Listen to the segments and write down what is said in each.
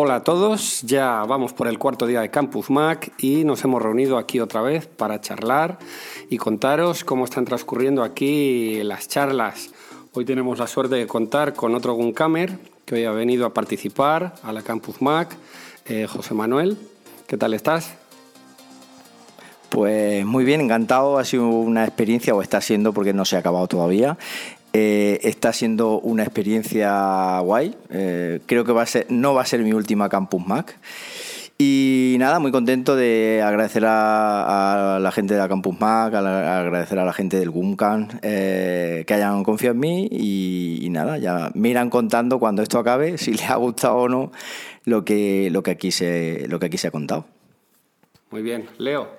Hola a todos, ya vamos por el cuarto día de Campus Mac y nos hemos reunido aquí otra vez para charlar y contaros cómo están transcurriendo aquí las charlas. Hoy tenemos la suerte de contar con otro Guncamer que hoy ha venido a participar a la Campus Mac, eh, José Manuel. ¿Qué tal estás? Pues muy bien, encantado. Ha sido una experiencia, o está siendo porque no se ha acabado todavía. Eh, está siendo una experiencia guay. Eh, creo que va a ser, no va a ser mi última Campus Mac. Y nada, muy contento de agradecer a, la gente de la Campus Mac, agradecer a la gente del GUMCAN eh, que hayan confiado en mí y, nada, ya me irán contando cuando esto acabe, si les ha gustado o no lo que, lo que, aquí, se, lo que aquí se ha contado. Muy bien, Leo.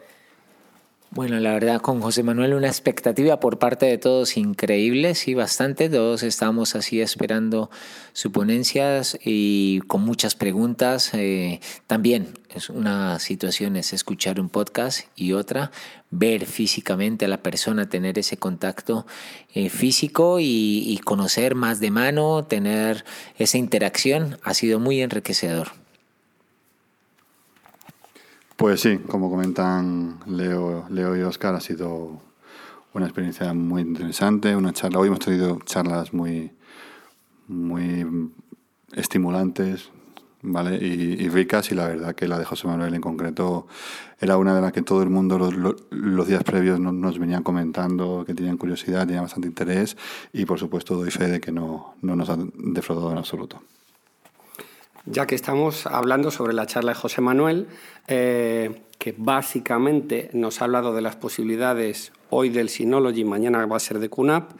Bueno, la verdad con José Manuel una expectativa por parte de todos increíble, sí, bastante. Todos estamos así esperando sus ponencias y con muchas preguntas. Eh, también es una situación es escuchar un podcast y otra ver físicamente a la persona, tener ese contacto eh, físico y conocer más de mano, tener esa interacción ha sido muy enriquecedor. Pues sí, como comentan Leo, Leo y Oscar, ha sido una experiencia muy interesante, una charla. Hoy hemos tenido charlas muy, muy estimulantes, ¿vale? Y, ricas y la verdad que la de José Manuel en concreto era una de las que todo el mundo los, días previos nos, venían comentando que tenían curiosidad, tenían bastante interés y por supuesto doy fe de que no, no nos han defraudado en absoluto ya que estamos hablando sobre la charla de José Manuel, eh, que básicamente nos ha hablado de las posibilidades hoy del Synology, mañana va a ser de QNAP.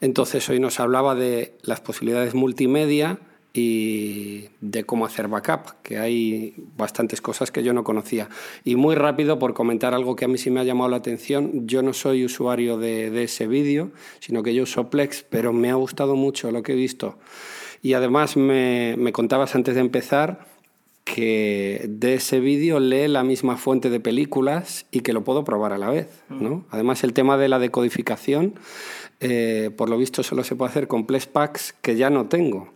Entonces hoy nos hablaba de las posibilidades multimedia y de cómo hacer backup, que hay bastantes cosas que yo no conocía. Y muy rápido, por comentar algo que a mí sí me ha llamado la atención, yo no soy usuario de, de ese vídeo, sino que yo uso Plex, pero me ha gustado mucho lo que he visto y además me, me contabas antes de empezar que de ese vídeo lee la misma fuente de películas y que lo puedo probar a la vez. ¿no? Además, el tema de la decodificación, eh, por lo visto, solo se puede hacer con Packs que ya no tengo.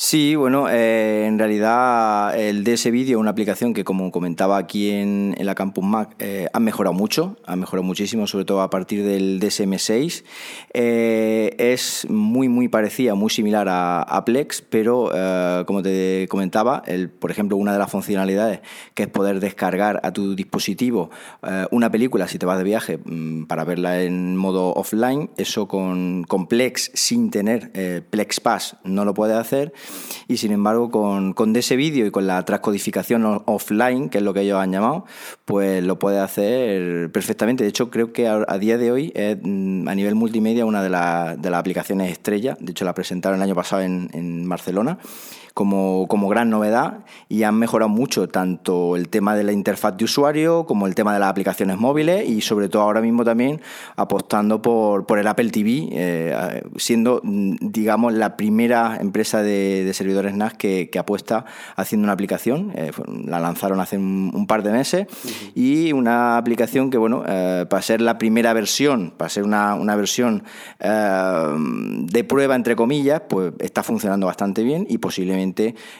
Sí, bueno, eh, en realidad el DS Video, una aplicación que como comentaba aquí en, la Campus Mac, eh, ha mejorado mucho, ha mejorado muchísimo, sobre todo a partir del DSM6. Eh, es muy, muy parecida, muy similar a, Plex, pero como te comentaba, el, por ejemplo, una de las funcionalidades que es poder descargar a tu dispositivo una película si te vas de viaje mm, para verla en modo offline, eso con, con Plex sin tener Plex Pass no lo puedes hacer y sin embargo con, con ese vídeo y con la transcodificación offline, que es lo que ellos han llamado, pues lo puede hacer perfectamente. De hecho, creo que a, día de hoy es mm, a nivel multimedia una de, de las aplicaciones estrella. De hecho, la presentaron el año pasado en, en Barcelona como, como, gran novedad y han mejorado mucho tanto el tema de la interfaz de usuario como el tema de las aplicaciones móviles y sobre todo ahora mismo también apostando por, por el Apple TV, eh, siendo mm, digamos la primera empresa de, de servidores NAS que, que, apuesta haciendo una aplicación. Eh, la lanzaron hace un, par de meses y una aplicación que bueno, eh, para ser la primera versión, para ser una, una versión de prueba entre comillas, pues está funcionando bastante bien y posiblemente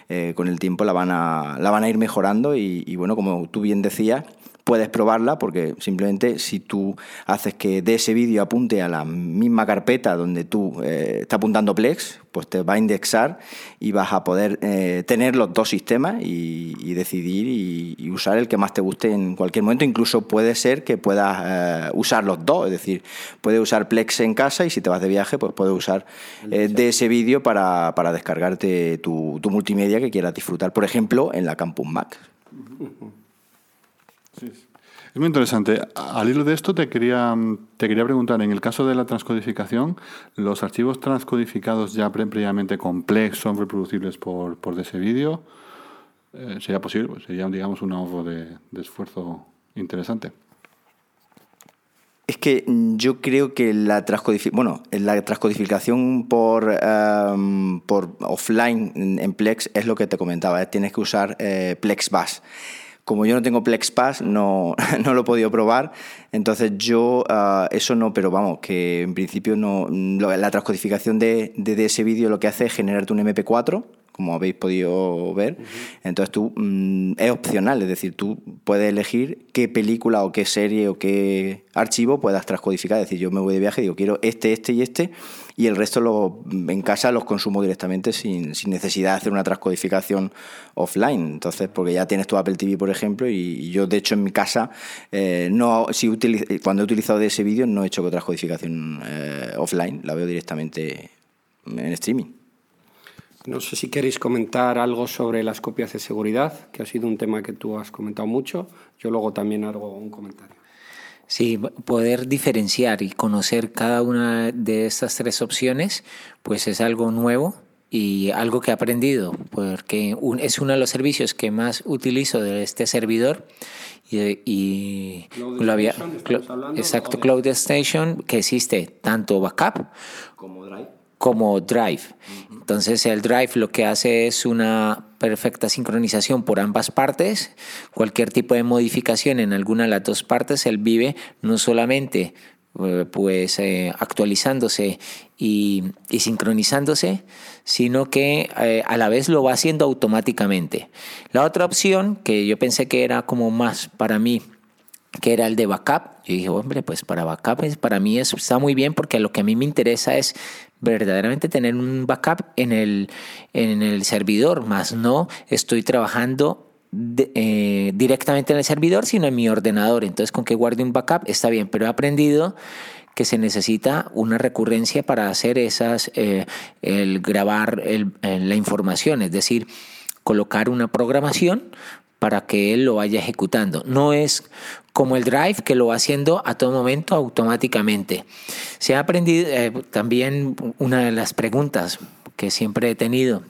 eh, con el tiempo la van a, la van a ir mejorando y, bueno, como tú bien decías, puedes probarla porque simplemente si tú haces que de ese vídeo apunte a la misma carpeta donde tú eh, estás apuntando Plex, pues te va a indexar y vas a poder eh, tener los dos sistemas y, decidir y, usar el que más te guste en cualquier momento. Incluso puede ser que puedas eh, usar los dos, es decir, puedes usar Plex en casa y si te vas de viaje, pues puedes usar de ese vídeo para, descargarte tu, tu multimedia que quieras disfrutar, por ejemplo, en la Campus Mac. Es muy interesante. Al hilo de esto te quería, te quería preguntar, en el caso de la transcodificación, ¿los archivos transcodificados ya previamente complex son reproducibles por, por ese vídeo? Eh, ¿Sería posible? Pues sería, digamos, un ahorro de, esfuerzo interesante. Es que yo creo que la, bueno, la transcodificación por, em, por offline en Plex es lo que te comentaba, tienes que usar eh, Plex Bash. Como yo no tengo PlexPass, no, no lo he podido probar. Entonces yo ah, eso no, pero vamos, que en principio no la transcodificación de, de, ese vídeo lo que hace es generarte un MP4 como habéis podido ver. Entonces tú mm, es opcional, es decir, tú puedes elegir qué película o qué serie o qué archivo puedas transcodificar. Es decir, yo me voy de viaje y digo, quiero este, este y este, y el resto lo, en casa los consumo directamente sin, sin necesidad de hacer una transcodificación offline. Entonces, porque ya tienes tu Apple TV, por ejemplo, y yo, de hecho, en mi casa, eh, no, si cuando he utilizado de ese vídeo, no he hecho transcodificación eh, offline, la veo directamente en streaming. No sé si queréis comentar algo sobre las copias de seguridad, que ha sido un tema que tú has comentado mucho. Yo luego también hago un comentario. Sí, poder diferenciar y conocer cada una de estas tres opciones, pues es algo nuevo y algo que he aprendido, porque es uno de los servicios que más utilizo de este servidor y, lo había, exacto, Cloud Station, que existe tanto backup como Drive como Drive. Entonces el Drive lo que hace es una perfecta sincronización por ambas partes. Cualquier tipo de modificación en alguna de las dos partes, él vive no solamente eh, pues eh, actualizándose y, sincronizándose, sino que eh, a la vez lo va haciendo automáticamente. La otra opción que yo pensé que era como más para mí que era el de backup. Yo dije, hombre, pues para backup para mí eso está muy bien porque lo que a mí me interesa es verdaderamente tener un backup en el, en el servidor, más no estoy trabajando eh, directamente en el servidor, sino en mi ordenador. Entonces, con que guarde un backup está bien, pero he aprendido que se necesita una recurrencia para hacer esas, eh, el grabar la información, es decir, colocar una programación para que él lo vaya ejecutando. No es como el Drive que lo va haciendo a todo momento automáticamente. Se ha aprendido eh, también una de las preguntas que siempre he tenido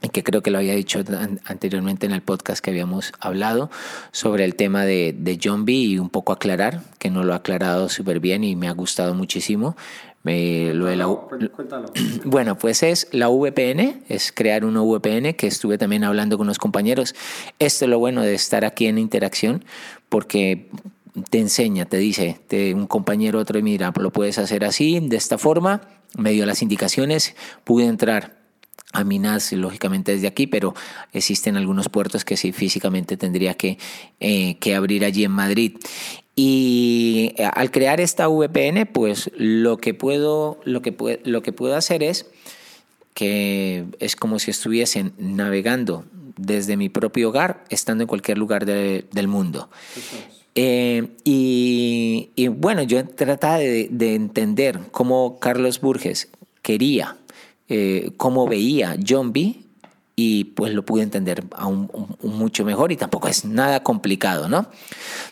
y que creo que lo había dicho anteriormente en el podcast que habíamos hablado sobre el tema de, de John B y un poco aclarar, que no lo ha aclarado súper bien y me ha gustado muchísimo. Lo de la, pues, bueno, pues es la VPN, es crear una VPN que estuve también hablando con los compañeros. Esto es lo bueno de estar aquí en interacción, porque te enseña, te dice te, un compañero otro, mira, lo puedes hacer así, de esta forma, me dio las indicaciones, pude entrar a Minas, lógicamente desde aquí, pero existen algunos puertos que sí físicamente tendría que, eh, que abrir allí en Madrid. Y eh, al crear esta VPN, pues lo que puedo, lo que lo que puedo hacer es que es como si estuviesen navegando desde mi propio hogar, estando en cualquier lugar del mundo. Eh, y, bueno, yo trataba de, de, entender cómo Carlos Burges quería, eh, cómo veía John B. Y pues lo pude entender aún, mucho mejor y tampoco es nada complicado, ¿no?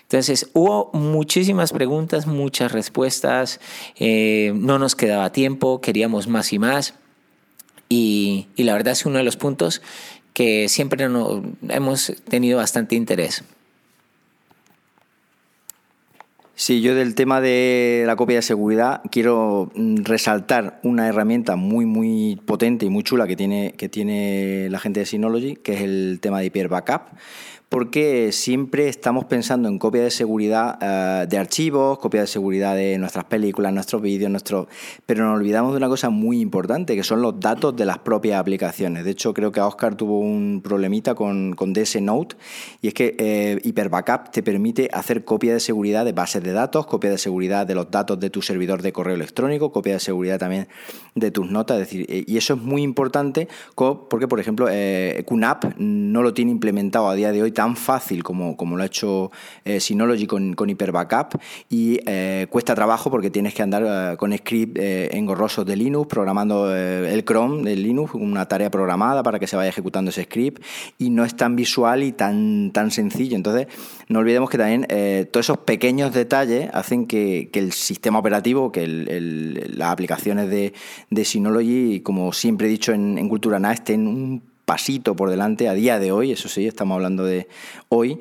Entonces hubo muchísimas preguntas, muchas respuestas, eh, no nos quedaba tiempo, queríamos más y más. Y, y la verdad es uno de los puntos que siempre hemos tenido bastante interés. Sí, yo del tema de la copia de seguridad quiero mm, resaltar una herramienta muy muy potente y muy chula que tiene, que tiene la gente de Synology, que es el tema de Hyper Backup porque siempre estamos pensando en copia de seguridad eh, de archivos, copia de seguridad de nuestras películas, nuestros vídeos, nuestros... pero nos olvidamos de una cosa muy importante, que son los datos de las propias aplicaciones. De hecho, creo que Oscar tuvo un problemita con, con DS Note, y es que eh, Hyper Backup te permite hacer copia de seguridad de bases de datos, copia de seguridad de los datos de tu servidor de correo electrónico, copia de seguridad también de tus notas, es decir, eh, y eso es muy importante porque, por ejemplo, eh, QNAP no lo tiene implementado a día de hoy tan fácil como, como lo ha hecho eh, Synology con, con Hyper Backup y eh, cuesta trabajo porque tienes que andar eh, con script engorrosos de Linux, programando el Chrome de Linux, una tarea programada para que se vaya ejecutando ese script y no es tan visual y tan, tan sencillo. Entonces, no olvidemos que también todos esos pequeños detalles hacen que, el sistema operativo, que las aplicaciones de, de Synology, como siempre he dicho en, Cultura NA, estén un pasito por delante a día de hoy, eso sí, estamos hablando de hoy.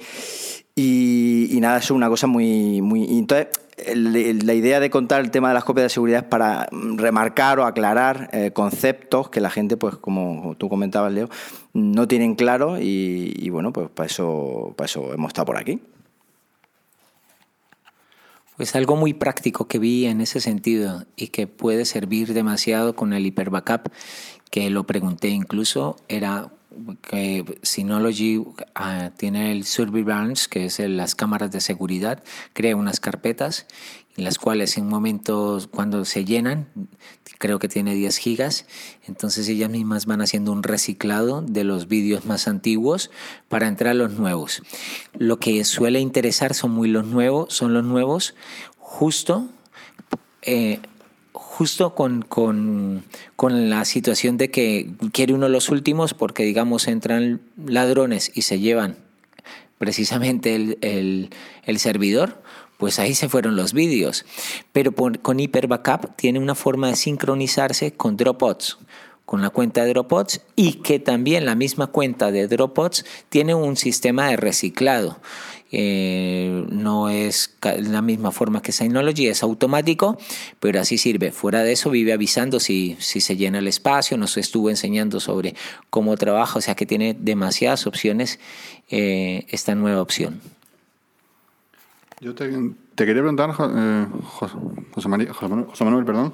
Y, nada, es una cosa muy... muy entonces, la idea de contar el tema de las copias de seguridad es para remarcar o aclarar eh, conceptos que la gente, pues como tú comentabas, Leo, no tienen claro y, y bueno, pues para eso, para eso hemos estado por aquí. Pues algo muy práctico que vi en ese sentido y que puede servir demasiado con el Hyper Backup, que lo pregunté incluso, era que Synology uh, tiene el Surveillance, que es el, las cámaras de seguridad, crea unas carpetas en las cuales en momentos cuando se llenan, creo que tiene 10 gigas, entonces ellas mismas van haciendo un reciclado de los vídeos más antiguos para entrar a los nuevos. Lo que suele interesar son muy los nuevos, son los nuevos justo eh, justo con, con, con, la situación de que quiere uno los últimos porque, digamos, entran ladrones y se llevan precisamente el, el, el servidor, pues ahí se fueron los vídeos. Pero con Hyper Backup tiene una forma de sincronizarse con Dropbox con la cuenta de Dropbox y que también la misma cuenta de Dropbox tiene un sistema de reciclado. Eh, no es la misma forma que Synology, es automático, pero así sirve. Fuera de eso, vive avisando si, si se llena el espacio, nos estuvo enseñando sobre cómo trabaja, o sea que tiene demasiadas opciones eh, esta nueva opción. Yo te, quería preguntar, eh, José, Manuel, perdón,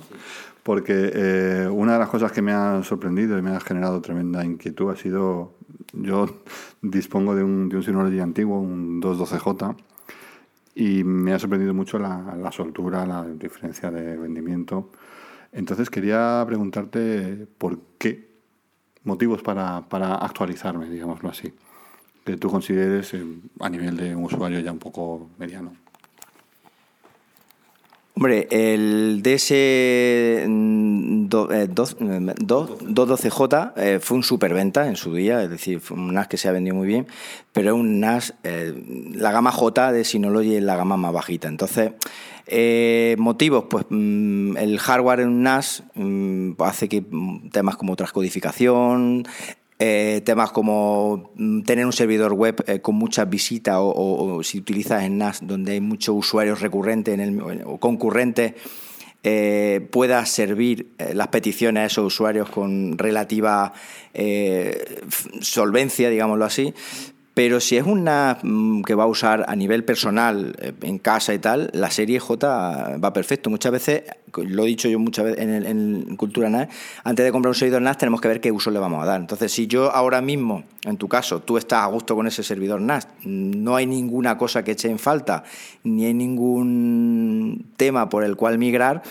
porque una de las cosas que me ha sorprendido y me ha generado tremenda inquietud ha sido, yo dispongo de un, de un Synology antiguo, un 212J, y me ha sorprendido mucho la, la soltura, la diferencia de rendimiento. Entonces quería preguntarte por qué motivos para, para actualizarme, digámoslo así que tú consideres eh, a nivel de un usuario ya un poco mediano. Hombre, el DS 212J eh, fue un superventa en su día, es decir, fue un NAS que se ha vendido muy bien, pero es un NAS, eh, la gama J de Synology es la gama más bajita. Entonces, motivos, pues mm, el hardware en un NAS mm, hace que temas como transcodificación, eh, temas como mm, tener un servidor web eh, con muchas visitas o, si utilizas en NAS donde hay muchos usuarios recurrentes en el, o concurrentes, eh, pueda servir las peticiones a esos usuarios con relativa solvencia, digámoslo así, pero si es una mm, que va a usar a nivel personal, eh, en casa y tal, la serie J va perfecto. Muchas veces, lo he dicho yo muchas veces en, en Cultura NAS, antes de comprar un servidor NAS tenemos que ver qué uso le vamos a dar. Entonces, si yo ahora mismo, en tu caso, tú estás a gusto con ese servidor NAS, no hay ninguna cosa que eche en falta, ni hay ningún tema por el cual migrar,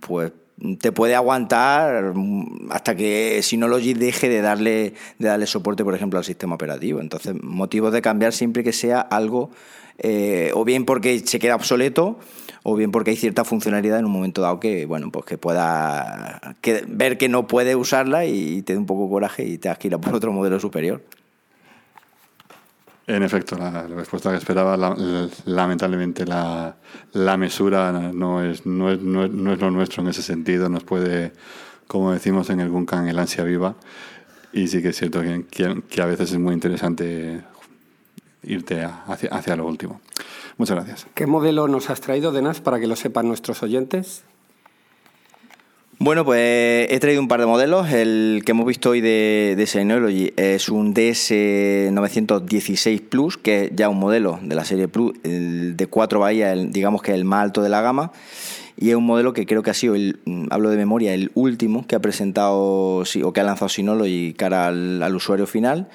pues te puede aguantar hasta que Synology deje de darle, de darle soporte, por ejemplo, al sistema operativo. Entonces, motivos de cambiar siempre que sea algo, eh, o bien porque se queda obsoleto, o bien porque hay cierta funcionalidad en un momento dado que, bueno, pues que pueda ver que no puede usarla y te dé un poco coraje y te has que por otro modelo superior. En efecto, la, respuesta que esperaba, lamentablemente la, mesura no es, no, es, no, es, lo nuestro en ese sentido, nos puede, como decimos en el Guncan, el ansia viva, y sí que es cierto que, que, a veces es muy interesante irte hacia, hacia lo último. Muchas gracias. ¿Qué modelo nos has traído de NAS para que lo sepan nuestros oyentes? Bueno, pues he traído un par de modelos. El que hemos visto hoy de, de Synology es un DS916 Plus, que es ya un modelo de la serie Plus, el de cuatro bahías, digamos que el más alto de la gama. Y es un modelo que creo que ha sido, el, hablo de memoria, el último que ha presentado o que ha lanzado Synology cara al, al usuario final.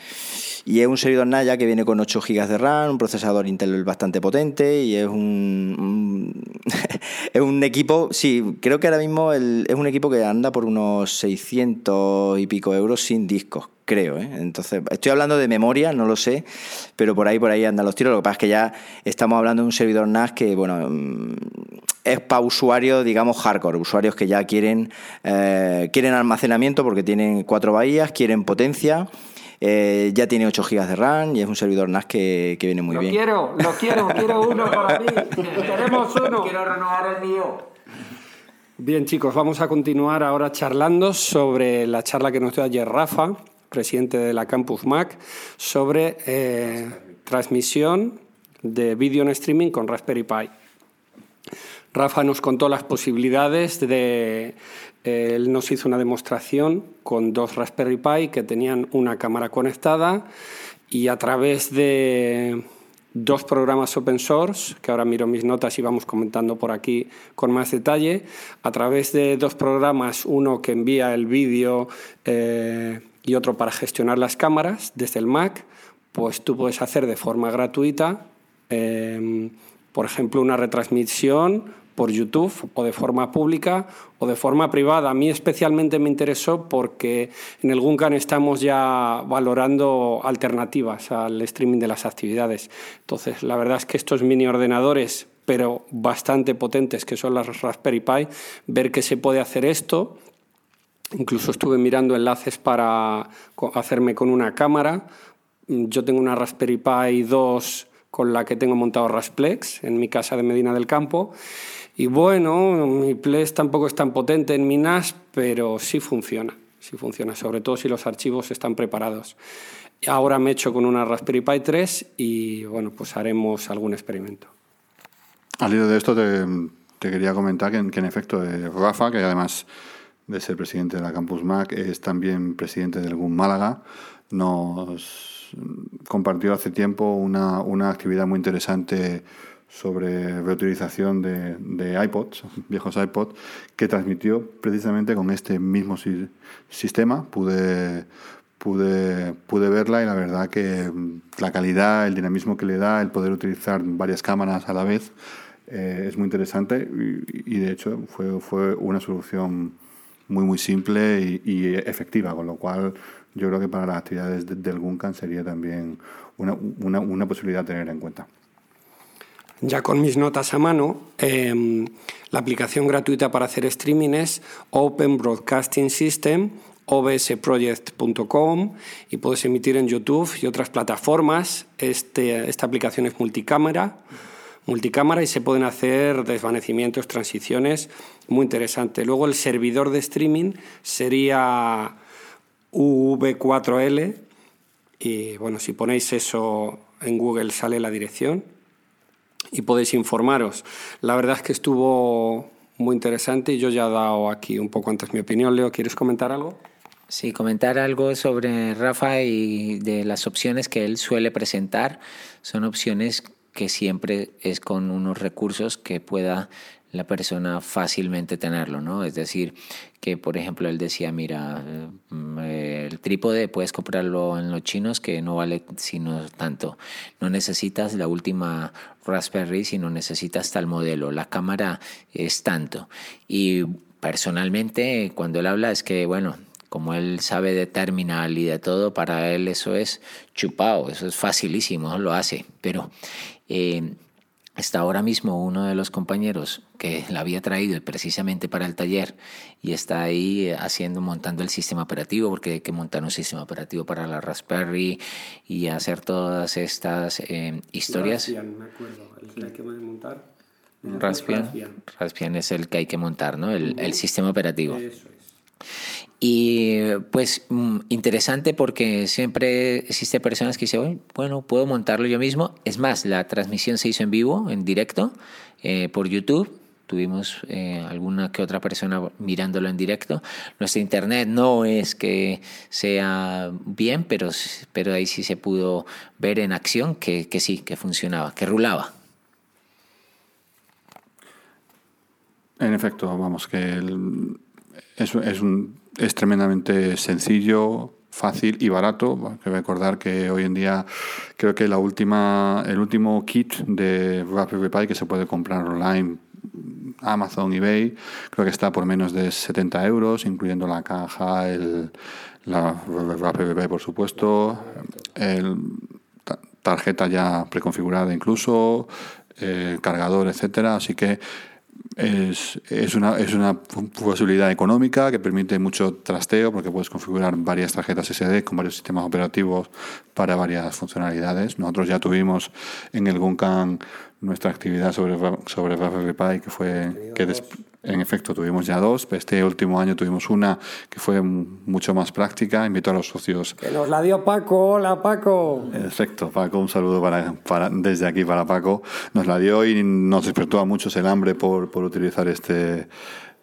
Y es un servidor Naya que viene con 8 GB de RAM, un procesador Intel bastante potente y es un, es un equipo, sí, creo que ahora mismo es un equipo que anda por unos 600 y pico euros sin discos, creo. ¿eh? Entonces, estoy hablando de memoria, no lo sé, pero por ahí por ahí andan los tiros. Lo que pasa es que ya estamos hablando de un servidor NAS que, bueno, mm, es para usuarios, digamos, hardcore, usuarios que ya quieren, eh, quieren almacenamiento porque tienen cuatro bahías, quieren potencia eh, ya tiene 8 GB de RAM y es un servidor NAS que, que viene muy bien. Lo quiero, lo quiero, quiero uno para mí. Queremos uno. Quiero renovar el mío. Bien, chicos, vamos a continuar ahora charlando sobre la charla que nos dio ayer Rafa, presidente de la Campus Mac, sobre eh, transmisión de vídeo en streaming con Raspberry Pi. Rafa nos contó las posibilidades de él nos hizo una demostración con dos Raspberry Pi que tenían una cámara conectada y a través de, dos programas open source, que ahora miro mis notas y vamos comentando por aquí con más detalle, a través de dos programas, uno que envía el vídeo eh, y otro para gestionar las cámaras desde el Mac, pues tú puedes hacer de forma gratuita, eh, por ejemplo, una retransmisión por YouTube o de forma pública o de forma privada. A mí especialmente me interesó porque en el Guncan estamos ya valorando alternativas al streaming de las actividades. Entonces, la verdad es que estos mini ordenadores, pero bastante potentes, que son las Raspberry Pi, ver que se puede hacer esto. Incluso estuve mirando enlaces para hacerme con una cámara. Yo tengo una Raspberry Pi 2 con la que tengo montado Rasplex en mi casa de Medina del Campo y bueno, mi Plex tampoco es tan potente en mi NAS, pero sí funciona, sí funciona, sobre todo si los archivos están preparados. Ahora me he hecho con una Raspberry Pi 3 y bueno, pues haremos algún experimento. Al hilo de esto te, quería comentar que, en efecto eh, Rafa, que además de ser presidente de la Campus Mac, es también presidente del GUM Málaga, nos compartió hace tiempo una, una actividad muy interesante sobre reutilización de, de, iPods, viejos iPods, que transmitió precisamente con este mismo sistema. Pude, pude, pude verla y la verdad que la calidad, el dinamismo que le da, el poder utilizar varias cámaras a la vez, eh, es muy interesante y, de hecho fue, fue una solución muy muy simple y, efectiva, con lo cual yo creo que para las actividades del Guncan sería también una, una, una posibilidad a tener en cuenta ya con mis notas a mano, em, la aplicación gratuita para hacer streaming es Open Broadcasting System, obsproject.com y puedes emitir en YouTube y otras plataformas. Este, esta aplicación es multicámara, multicámara y se pueden hacer desvanecimientos, transiciones, muy interesante. Luego el servidor de streaming sería UV4L y bueno, si ponéis eso en Google sale la dirección y podéis informaros. La verdad es que estuvo muy interesante y yo ya he dado aquí un poco antes mi opinión. Leo, ¿quieres comentar algo? Sí, comentar algo sobre Rafa y de las opciones que él suele presentar. Son opciones que siempre es con unos recursos que pueda la persona fácilmente tenerlo, ¿no? Es decir, que por ejemplo él decía, mira, mm, el trípode puedes comprarlo en los chinos que no vale sino tanto. No necesitas la última Raspberry, sino necesitas tal modelo. La cámara es tanto. Y personalmente, cuando él habla, es que, bueno, como él sabe de terminal y de todo, para él eso es chupado, eso es facilísimo, lo hace. Pero eh, Está ahora mismo uno de los compañeros que la había traído precisamente para el taller y está ahí haciendo, montando el sistema operativo, porque hay que montar un sistema operativo para la Raspberry y hacer todas estas eh, historias. Raspbian, me acuerdo, el que hay que montar. Raspbian, Raspbian es el que hay que montar, ¿no? El, el sistema operativo. Eso es. Y pues mm, interesante porque siempre existe personas que dicen, bueno, puedo montarlo yo mismo. Es más, la transmisión se hizo en vivo, en directo, eh, por YouTube. Tuvimos eh, alguna que otra persona mirándolo en directo. Nuestro internet no es que sea bien, pero, pero ahí sí se pudo ver en acción que, que sí, que funcionaba, que rulaba. En efecto, vamos, que el, es, es, un, es tremendamente sencillo, fácil y barato. Hay que recordar que hoy en día creo que la última, el último kit de Raspberry Pi que se puede comprar online Amazon, eBay, creo que está por menos de 70 euros, incluyendo la caja, el, la Raspberry Pi, por supuesto, el, tarjeta ya preconfigurada incluso, el cargador, etcétera. Así que es, es, una, es una posibilidad económica que permite mucho trasteo porque puedes configurar varias tarjetas SD con varios sistemas operativos para varias funcionalidades. Nosotros ya tuvimos en el Guncan nuestra actividad sobre, sobre Raspberry Pi, que fue que en efecto tuvimos ya dos. Este último año tuvimos una que fue mucho más práctica. Invito a los socios. Que nos la dio Paco. Hola, Paco. Perfecto, Paco. Un saludo para, para, desde aquí para Paco. Nos la dio y nos despertó a muchos el hambre por, por utilizar este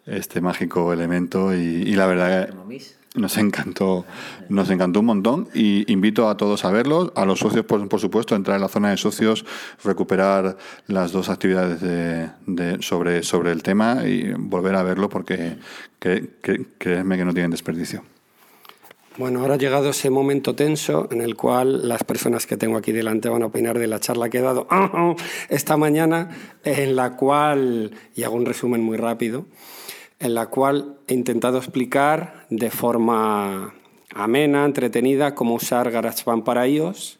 este mágico elemento y, la verdad nos encantó, nos encantó un montón y invito a todos a verlo, a los socios por, por supuesto, entrar en la zona de socios, recuperar las dos actividades de, sobre, sobre el tema y volver a verlo porque créeme que no tienen desperdicio. Bueno, ahora ha llegado ese momento tenso en el cual las personas que tengo aquí delante van a opinar de la charla que he dado esta mañana, en la cual, y hago un resumen muy rápido, en la cual he intentado explicar de forma amena, entretenida, cómo usar GarageBand para iOS.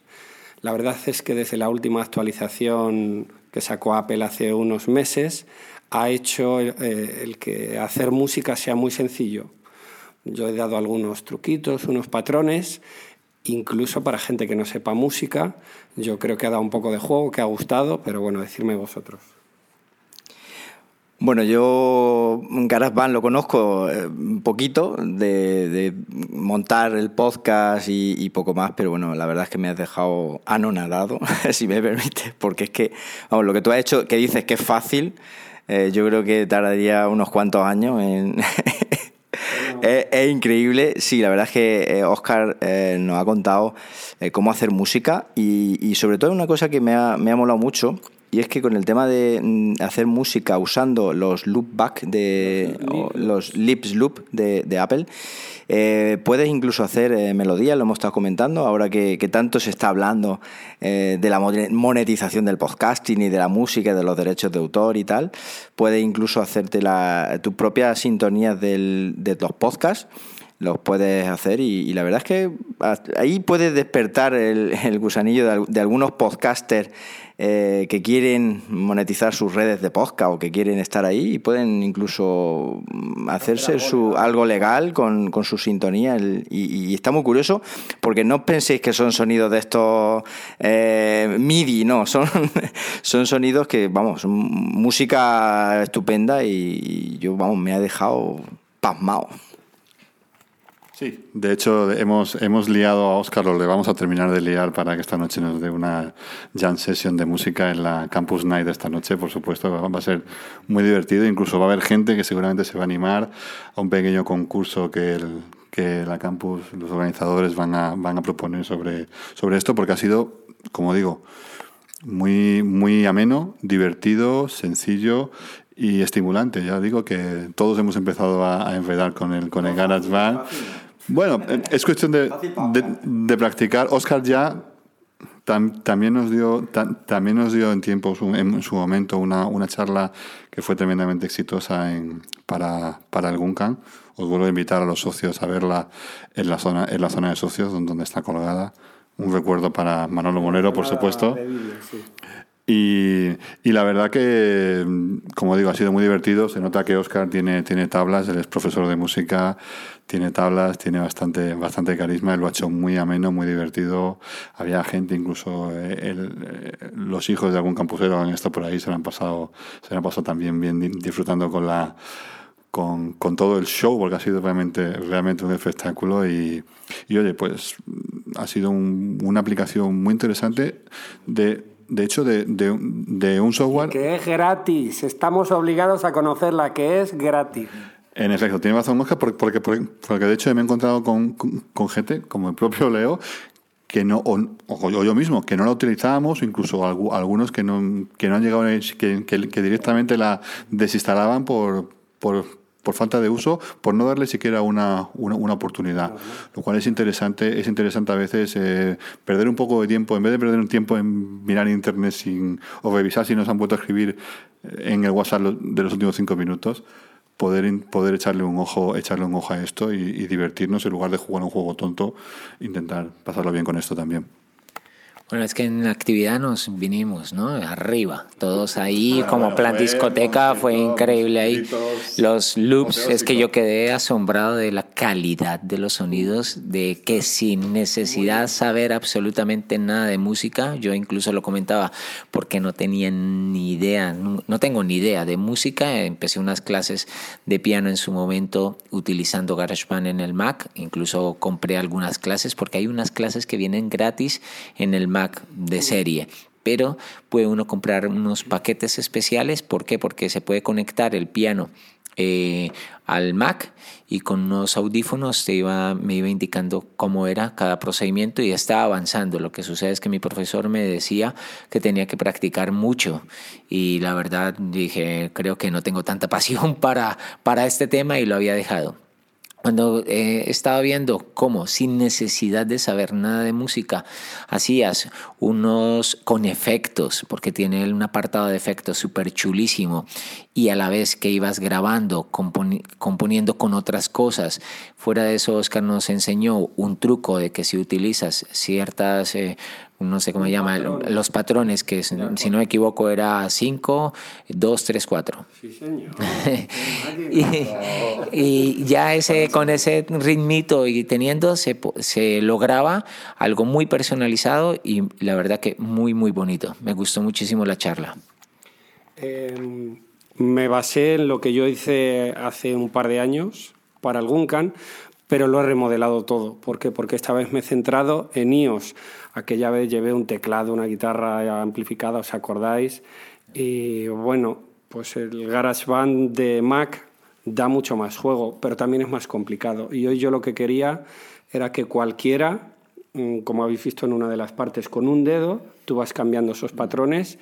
La verdad es que desde la última actualización que sacó Apple hace unos meses, ha hecho eh, el que hacer música sea muy sencillo. Yo he dado algunos truquitos, unos patrones, incluso para gente que no sepa música. Yo creo que ha dado un poco de juego, que ha gustado, pero bueno, decirme vosotros. Bueno, yo GarageBand lo conozco eh, un poquito de, montar el podcast y, poco más, pero bueno, la verdad es que me has dejado anonadado, si me permite, porque es que, vamos, lo que tú has hecho, que dices que es fácil, eh, yo creo que tardaría unos cuantos años en... es, increíble, sí, la verdad es que Oscar eh, nos ha contado cómo hacer música y, sobre todo una cosa que me ha, me ha molado mucho y es que con el tema de mm, hacer música usando los loopback de los lips. loop de, Apple, eh, puedes incluso hacer eh, melodías, lo hemos estado comentando, ahora que, tanto se está hablando eh, de la monetización del podcasting y de la música, de los derechos de autor y tal, puedes incluso hacerte la, tus propias sintonías de los podcasts los puedes hacer y, la verdad es que ahí puedes despertar el, gusanillo de, algunos podcasters eh, que quieren monetizar sus redes de podcast o que quieren estar ahí y pueden incluso hacerse su, algo legal con, su sintonía. y, está muy curioso porque no penséis que son sonidos de estos eh, MIDI, no, son, son sonidos que, vamos, música estupenda y yo, vamos, me ha dejado pasmado. Sí, de hecho hemos, hemos liado a Oscar, lo le vamos a terminar de liar para que esta noche nos dé una jam session de música en la Campus Night esta noche, por supuesto, va a ser muy divertido, incluso va a haber gente que seguramente se va a animar a un pequeño concurso que, el, que la Campus, los organizadores van a, van a proponer sobre, sobre esto, porque ha sido, como digo, muy, muy ameno, divertido, sencillo y estimulante. Ya digo que todos hemos empezado a, a enredar con el, con el GarageBand. Bueno, es cuestión de, de, practicar. Oscar ya también, nos dio, también nos dio en tiempo, en su momento, una, una charla que fue tremendamente exitosa en, para, para el Guncan. Os vuelvo a invitar a los socios a verla en la zona, en la zona de socios, donde está colgada. Un recuerdo para Manolo Monero, por supuesto. Y, y, la verdad que, como digo, ha sido muy divertido. Se nota que Oscar tiene, tiene tablas, él es profesor de música, tiene tablas, tiene bastante, bastante carisma, lo ha hecho muy ameno, muy divertido. Había gente, incluso eh, eh, los hijos de algún campusero han estado por ahí, se lo han pasado, se han pasado también bien disfrutando con la con, con, todo el show, porque ha sido realmente, realmente un espectáculo y, y oye, pues ha sido una aplicación muy interesante de de hecho, de, de, un software... Que es gratis. Estamos obligados a conocerla, que es gratis. En efecto, tiene razón Mosca, porque, porque, porque, de hecho me he encontrado con, con, gente, como el propio Leo, que no, o, yo mismo, que no la utilizábamos, incluso algunos que no, que no han llegado, que, directamente la desinstalaban por, por, por falta de uso, por no darle siquiera una, una, oportunidad. Lo cual es interesante, es interesante a veces eh, perder un poco de tiempo, en vez de perder un tiempo en mirar internet sin, o revisar si nos han vuelto a escribir eh, en el WhatsApp de los últimos cinco minutos, poder, poder echarle un ojo, echarle un ojo a esto y, y divertirnos en lugar de jugar un juego tonto, intentar pasarlo bien con esto también. Bueno, es que en la actividad nos vinimos, ¿no? Arriba, todos ahí, como plan discoteca, fue increíble ahí. Los loops, es que yo quedé asombrado de la calidad de los sonidos, de que sin necesidad saber absolutamente nada de música, yo incluso lo comentaba porque no tenía ni idea, no tengo ni idea de música, empecé unas clases de piano en su momento utilizando GarageBand en el Mac, incluso compré algunas clases porque hay unas clases que vienen gratis en el Mac de serie. Pero puede uno comprar unos paquetes especiales. ¿Por qué? Porque se puede conectar el piano eh, al Mac y con unos audífonos te iba, me iba indicando cómo era cada procedimiento y estaba avanzando. Lo que sucede es que mi profesor me decía que tenía que practicar mucho y la verdad dije, creo que no tengo tanta pasión para, para este tema y lo había dejado. Cuando eh, estaba viendo cómo, sin necesidad de saber nada de música, hacías unos con efectos, porque tiene un apartado de efectos súper chulísimo, y a la vez que ibas grabando, componiendo con otras cosas. Fuera de eso, Oscar nos enseñó un truco de que si utilizas ciertas eh, no sé cómo se llama, los patrones, que si no me equivoco era 5, 2, 3, 4. Sí, señor. y, ya ese, con ese ritmito y teniendo, se, se lograba algo muy personalizado y la verdad que muy, muy bonito. Me gustó muchísimo la charla. Em, me basé en lo que yo hice hace un par de años para el Guncan, pero lo he remodelado todo. ¿Por qué? Porque esta vez me he centrado en iOS. Aquella vez llevé un teclado, una guitarra amplificada, ¿os acordáis? Y bueno, pues el GarageBand de Mac da mucho más juego, pero también es más complicado. Y hoy yo lo que quería era que cualquiera, mm, como habéis visto en una de las partes, con un dedo, tú vas cambiando esos patrones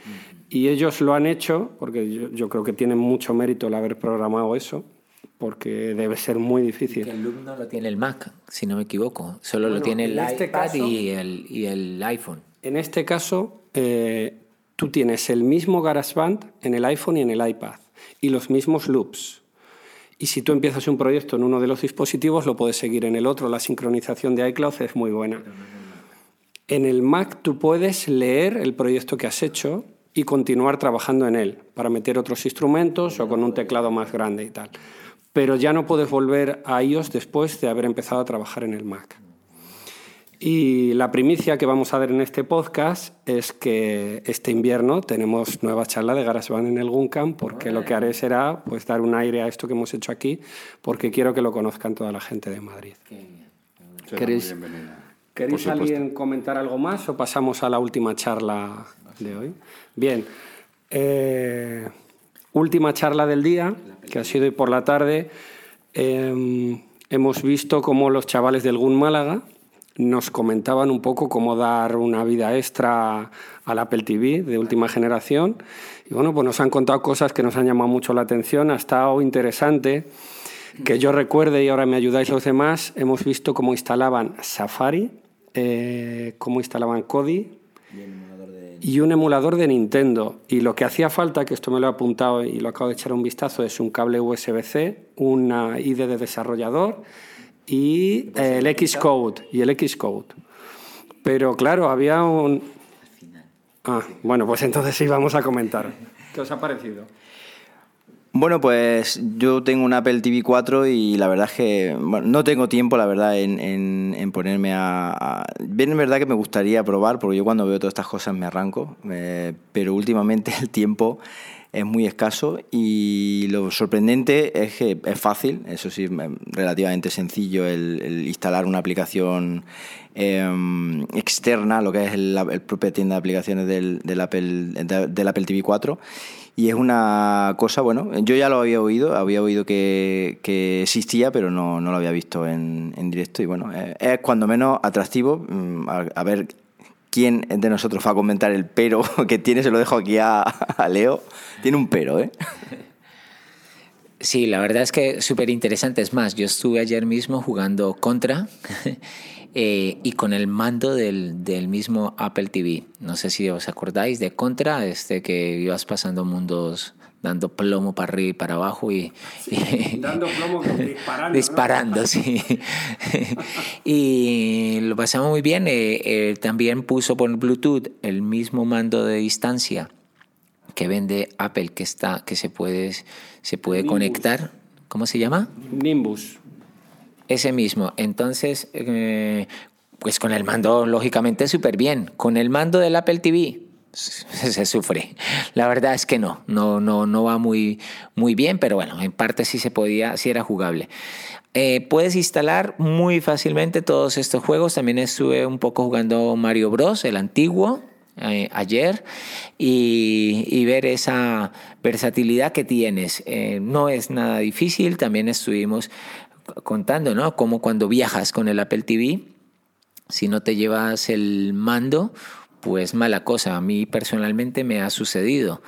y ellos lo han hecho, porque yo, yo creo que tienen mucho mérito el haber programado eso, porque debe ser muy difícil. el Loop no lo tiene el Mac, si no me equivoco, solo lo tiene el este iPad y, el, y, el, iPhone. En este caso, eh, tú tienes el mismo GarageBand en el iPhone y en el iPad, y los mismos loops. Y si tú empiezas un proyecto en uno de los dispositivos, lo puedes seguir en el otro. La sincronización de iCloud es muy buena. En el Mac tú puedes leer el proyecto que has hecho y continuar trabajando en él para meter otros instrumentos o con un teclado más grande y tal pero ya no puedes volver a iOS después de haber empezado a trabajar en el Mac. Y la primicia que vamos a ver en este podcast es que este invierno tenemos nueva charla de GarageBand en el Guncam, porque lo que haré será pues, dar un aire a esto que hemos hecho aquí, porque quiero que lo conozcan toda la gente de Madrid. ¿Queréis, ¿queréis alguien comentar algo más o pasamos a la última charla de hoy? Bien. Eh, última charla del día, que ha sido hoy por la tarde, em, hemos visto cómo los chavales del GUN Málaga nos comentaban un poco cómo dar una vida extra al Apple TV de última generación. Y bueno, pues nos han contado cosas que nos han llamado mucho la atención. Ha estado interesante que yo recuerde y ahora me ayudáis los demás. Hemos visto cómo instalaban Safari, eh, cómo instalaban Kodi y un emulador de Nintendo. Y lo que hacía falta, que esto me lo he apuntado y lo acabo de echar un vistazo, es un cable USB-C, una ID de desarrollador y el Xcode. Y el Xcode. Pero claro, había un... Ah, bueno, pues entonces sí vamos a comentar. ¿Qué os ha parecido? Bueno, pues yo tengo un Apple TV 4 y la verdad es que no tengo tiempo, la verdad, en, ponerme a, es verdad que me gustaría probar, porque yo cuando veo todas estas cosas me arranco, eh, pero últimamente el tiempo es muy escaso y lo sorprendente es que es fácil, eso sí, relativamente sencillo el, instalar una aplicación em, externa, lo que es el, propia tienda de aplicaciones del, del Apple, del Apple TV 4 y es una cosa, bueno, yo ya lo había oído, había oído que, que existía, pero no, no, lo había visto en, en directo. Y bueno, es, cuando menos atractivo. Mm, a, ver quién de nosotros va a comentar el pero que tiene, se lo dejo aquí a, a Leo. Tiene un pero, ¿eh? Sí, la verdad es que súper interesante. Es más, yo estuve ayer mismo jugando contra Eh, y con el mando del, del, mismo Apple TV. No sé si os acordáis de Contra, este que ibas pasando mundos dando plomo para arriba y para abajo y, dando plomo disparando disparando sí y lo pasamos muy bien eh, eh, también puso por Bluetooth el mismo mando de distancia que vende Apple que está que se puede se puede conectar cómo se llama Nimbus ese mismo. Entonces, eh, pues con el mando, lógicamente, súper bien. Con el mando del Apple TV, se sufre. La verdad es que no, no, no, no va muy, muy bien, pero bueno, en parte sí se podía, sí era jugable. Eh, puedes instalar muy fácilmente todos estos juegos. También estuve un poco jugando Mario Bros, el antiguo. Eh, ayer y, ver esa versatilidad que tienes. Eh, no es nada difícil, también estuvimos contando, ¿no? Como cuando viajas con el Apple TV, si no te llevas el mando, pues mala cosa. A mí personalmente me ha sucedido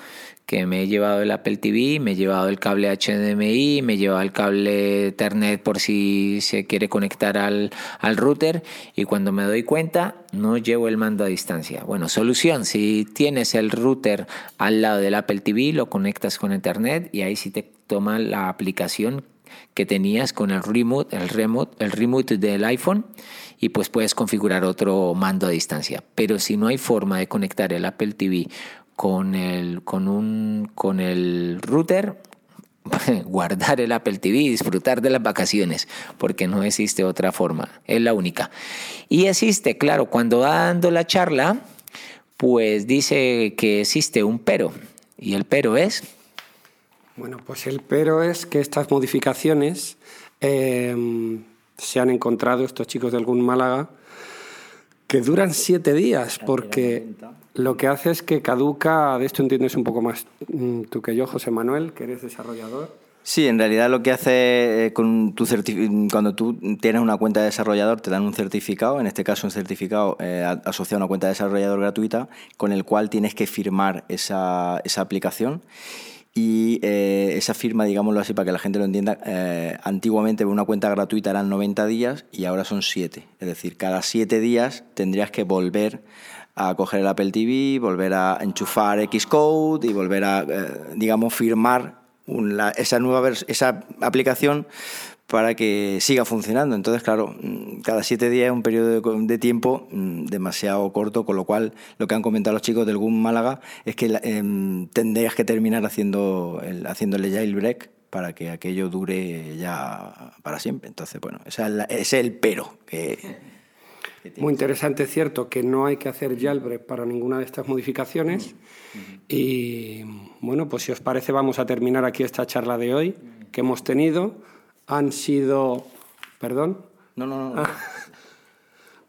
que me he llevado el Apple TV, me he llevado el cable HDMI, me he llevado el cable Ethernet por si se quiere conectar al, al router y cuando me doy cuenta no llevo el mando a distancia. Bueno, solución, si tienes el router al lado del Apple TV, lo conectas con Ethernet y ahí sí te toma la aplicación que tenías con el remote, el remote, el remote del iPhone y pues puedes configurar otro mando a distancia. Pero si no hay forma de conectar el Apple TV con el, con un, con el router, guardar el Apple TV y disfrutar de las vacaciones, porque no existe otra forma, es la única. Y existe, claro, cuando dando la charla, pues dice que existe un pero, y el pero es... Bueno, pues el pero es que estas modificaciones eh, se han encontrado estos chicos de algún Málaga que duran siete días, porque lo que hace es que caduca, de esto entiendes un poco más mm, tú que yo, José Manuel, que eres desarrollador. Sí, en realidad lo que hace eh, con tu cuando tú tienes una cuenta de desarrollador te dan un certificado, en este caso un certificado eh, asociado a una cuenta de desarrollador gratuita, con el cual tienes que firmar esa, esa aplicación y eh, esa firma, digámoslo así para que la gente lo entienda, eh, antiguamente una cuenta gratuita eran 90 días y ahora son 7. Es decir, cada 7 días tendrías que volver a coger el Apple TV, volver a enchufar Xcode y volver a, eh, digamos, firmar esa nueva esa aplicación para que siga funcionando. Entonces, claro, mm, cada siete días es un periodo de, tiempo mm, demasiado corto, con lo cual lo que han comentado los chicos del GUM Málaga es que eh, tendrías que terminar haciendo el, haciéndole ya el break para que aquello dure ya para siempre. Entonces, bueno, ese es, el pero que... Muy interesante, es cierto que no hay que hacer jailbreak para ninguna de estas modificaciones. Y bueno, pues si os parece, vamos a terminar aquí esta charla de hoy que hemos tenido han sido... ¿Perdón? No, no, no.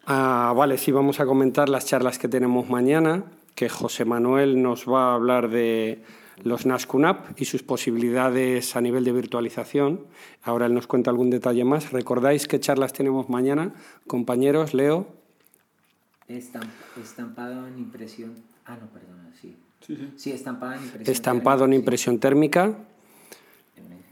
Ah, vale, sí, vamos a comentar las charlas que tenemos mañana, que José Manuel nos va a hablar de los NASCUNAP y sus posibilidades a nivel de virtualización. Ahora él nos cuenta algún detalle más. ¿Recordáis qué charlas tenemos mañana, compañeros? Leo. estampado en impresión. Ah, no, perdona, sí. Sí, sí. sí estampado en impresión. Estampado en impresión térmica.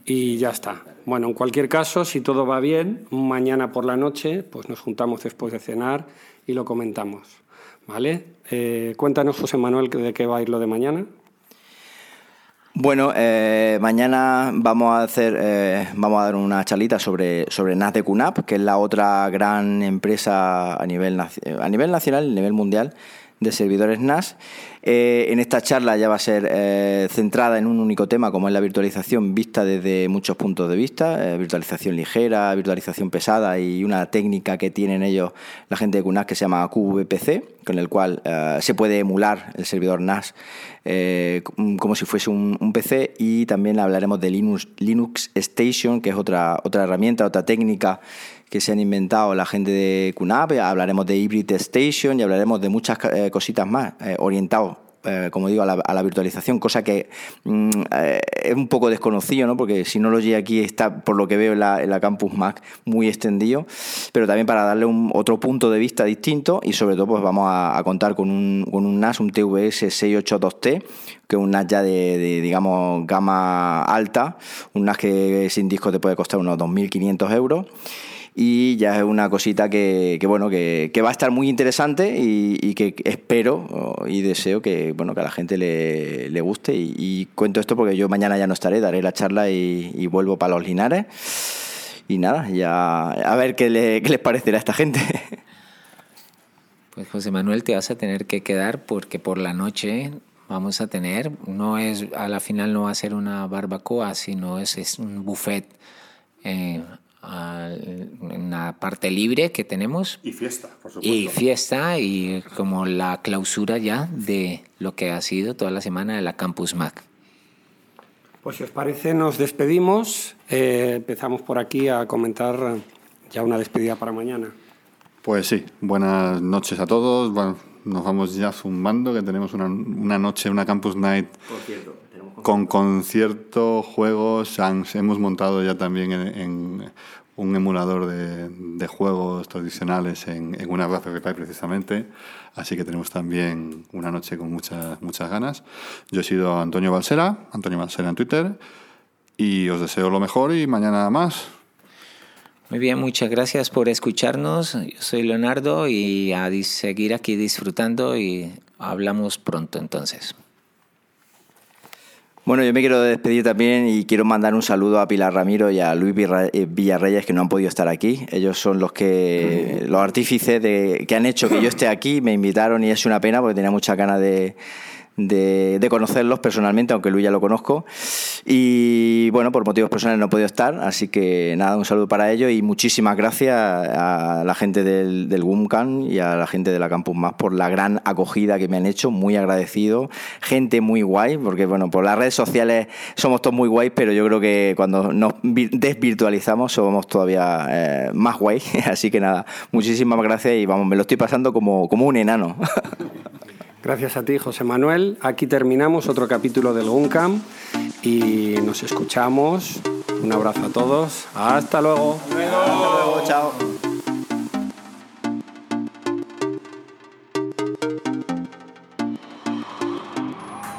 Y ya está. Bueno, en cualquier caso, si todo va bien, mañana por la noche, pues nos juntamos después de cenar y lo comentamos. ¿Vale? Eh, cuéntanos, José Manuel, de qué va a ir lo de mañana. Bueno, eh, mañana vamos a hacer, eh, vamos a dar una charlita sobre, sobre NAS de que es la otra gran empresa a nivel, a nivel nacional, a nivel mundial, de servidores NAS. Eh, en esta charla ya va a ser eh, centrada en un único tema, como es la virtualización vista desde muchos puntos de vista, eh, virtualización ligera, virtualización pesada y una técnica que tienen ellos, la gente de QNAS, que se llama QVPC, con el cual se puede emular el servidor NAS como si fuese un, un, PC y también hablaremos de Linux, Linux Station, que es otra, otra herramienta, otra técnica que se han inventado la gente de QNAP, hablaremos de Hybrid Station y hablaremos de muchas eh, cositas más eh, orientados eh, como digo, a la, virtualización, cosa que mm, es un poco desconocido, ¿no? porque si no lo llegué aquí está, por lo que veo en la, Campus Mac, muy extendido, pero también para darle un, otro punto de vista distinto y sobre todo pues vamos a, contar con un, con un, NAS, un TVS 682T, que es un NAS ya de, de, digamos, gama alta, un NAS que sin disco te puede costar unos 2.500 euros y ya es una cosita que, bueno que, va a estar muy interesante y, que espero y deseo que bueno que a la gente le, guste. Y, cuento esto porque yo mañana ya no estaré daré la charla y, vuelvo para los Linares. Y nada ya a ver qué, qué les parecerá a esta gente. Pues José Manuel te vas a tener que quedar porque por la noche vamos a tener no es a la final no va a ser una barbacoa sino es, es un buffet eh, una parte libre que tenemos. Y fiesta, por supuesto. Y fiesta y como la clausura ya de lo que ha sido toda la semana de la Campus Mac. Pues si os parece, nos despedimos. Eh, empezamos por aquí a comentar ya una despedida para mañana. Pues sí, buenas noches a todos. nos vamos ya zumbando, que tenemos una, una noche, una Campus Night con concierto, juegos. Hemos montado ya también en, un emulador de, de, juegos tradicionales en, en una Raspberry Pi precisamente. Así que tenemos también una noche con muchas, muchas ganas. Yo he sido Antonio Balsera, Antonio Balsera en Twitter. Y os deseo lo mejor y mañana más. Muy bien, muchas gracias por escucharnos. Yo soy Leonardo y a seguir aquí disfrutando y hablamos pronto entonces. Bueno, yo me quiero despedir también y quiero mandar un saludo a Pilar Ramiro y a Luis eh, Villarreyes que no han podido estar aquí. Ellos son los que los artífices de, que han hecho que yo esté aquí, me invitaron y es una pena porque tenía mucha ganas de de, conocerlos personalmente, aunque Luis ya lo conozco. Y bueno, por motivos personales no he podido estar, así que nada, un saludo para ellos y muchísimas gracias a la gente del, del y a la gente de la Campus Más por la gran acogida que me han hecho, muy agradecido. Gente muy guay, porque bueno, por las redes sociales somos todos muy guay, pero yo creo que cuando nos desvirtualizamos somos todavía eh, más guay. Así que nada, muchísimas gracias y vamos, me lo estoy pasando como, como un enano. Gracias a ti, José Manuel. Aquí terminamos otro capítulo del GUNCAM y nos escuchamos. Un abrazo a todos. Hasta luego. Hasta luego. Chao.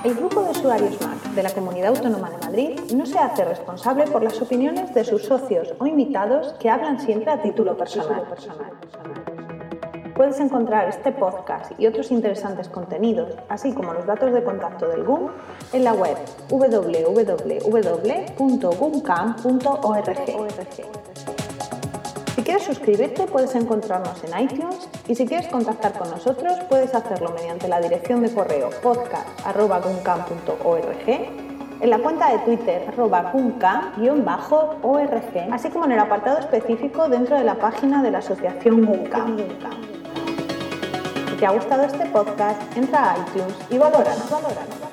El grupo de usuarios Mac de la Comunidad Autónoma de Madrid no se hace responsable por las opiniones de sus socios o invitados que hablan siempre a título personal. Puedes encontrar este podcast y otros interesantes contenidos, así como los datos de contacto del GUM, en la web www.gumcam.org. Si quieres suscribirte puedes encontrarnos en iTunes y si quieres contactar con nosotros puedes hacerlo mediante la dirección de correo podcast.gumcam.org en la cuenta de Twitter arroba org así como en el apartado específico dentro de la página de la asociación GUNCAM te ha gustado este podcast, entra a iTunes y valóranos, valóranos.